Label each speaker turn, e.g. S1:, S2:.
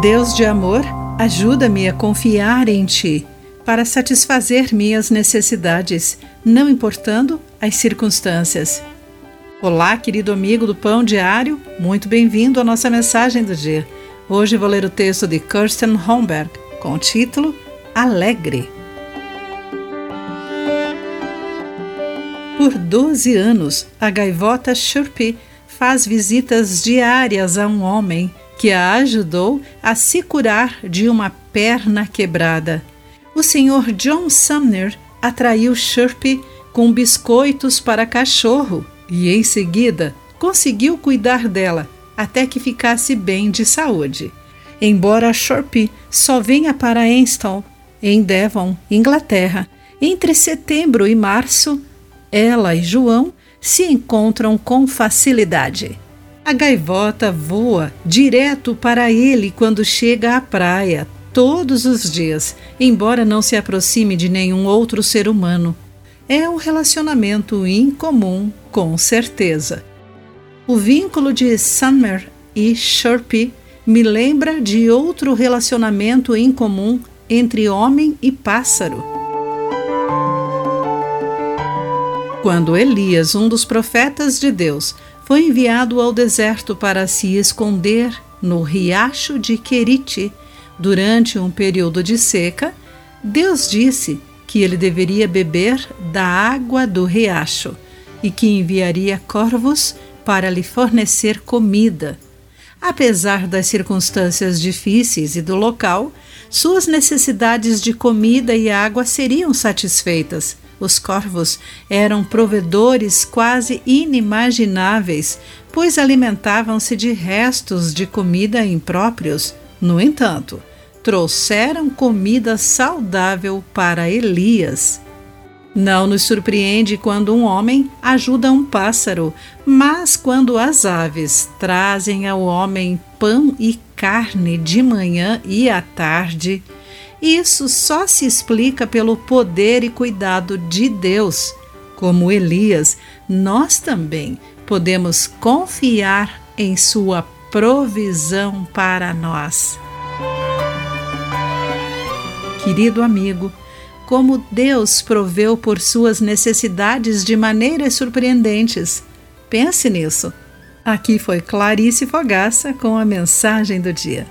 S1: Deus de amor, ajuda-me a confiar em Ti para satisfazer minhas necessidades, não importando as circunstâncias. Olá, querido amigo do Pão Diário, muito bem-vindo à nossa mensagem do dia. Hoje vou ler o texto de Kirsten Homberg com o título Alegre. Por 12 anos, a gaivota Chirpy faz visitas diárias a um homem que a ajudou a se curar de uma perna quebrada. O Sr. John Sumner atraiu Chirpy com biscoitos para cachorro e, em seguida, conseguiu cuidar dela até que ficasse bem de saúde. Embora Chirpy só venha para Enstal, em Devon, Inglaterra, entre setembro e março, ela e João se encontram com facilidade. A gaivota voa direto para ele quando chega à praia, todos os dias, embora não se aproxime de nenhum outro ser humano. É um relacionamento incomum, com certeza. O vínculo de Summer e Sharpie me lembra de outro relacionamento incomum entre homem e pássaro. Quando Elias, um dos profetas de Deus, foi enviado ao deserto para se esconder no riacho de Querite durante um período de seca, Deus disse que ele deveria beber da água do riacho e que enviaria corvos para lhe fornecer comida. Apesar das circunstâncias difíceis e do local, suas necessidades de comida e água seriam satisfeitas os corvos eram provedores quase inimagináveis, pois alimentavam-se de restos de comida impróprios. No entanto, trouxeram comida saudável para Elias. Não nos surpreende quando um homem ajuda um pássaro, mas quando as aves trazem ao homem pão e carne de manhã e à tarde, isso só se explica pelo poder e cuidado de Deus. Como Elias, nós também podemos confiar em Sua provisão para nós. Querido amigo, como Deus proveu por suas necessidades de maneiras surpreendentes. Pense nisso. Aqui foi Clarice Fogaça com a mensagem do dia.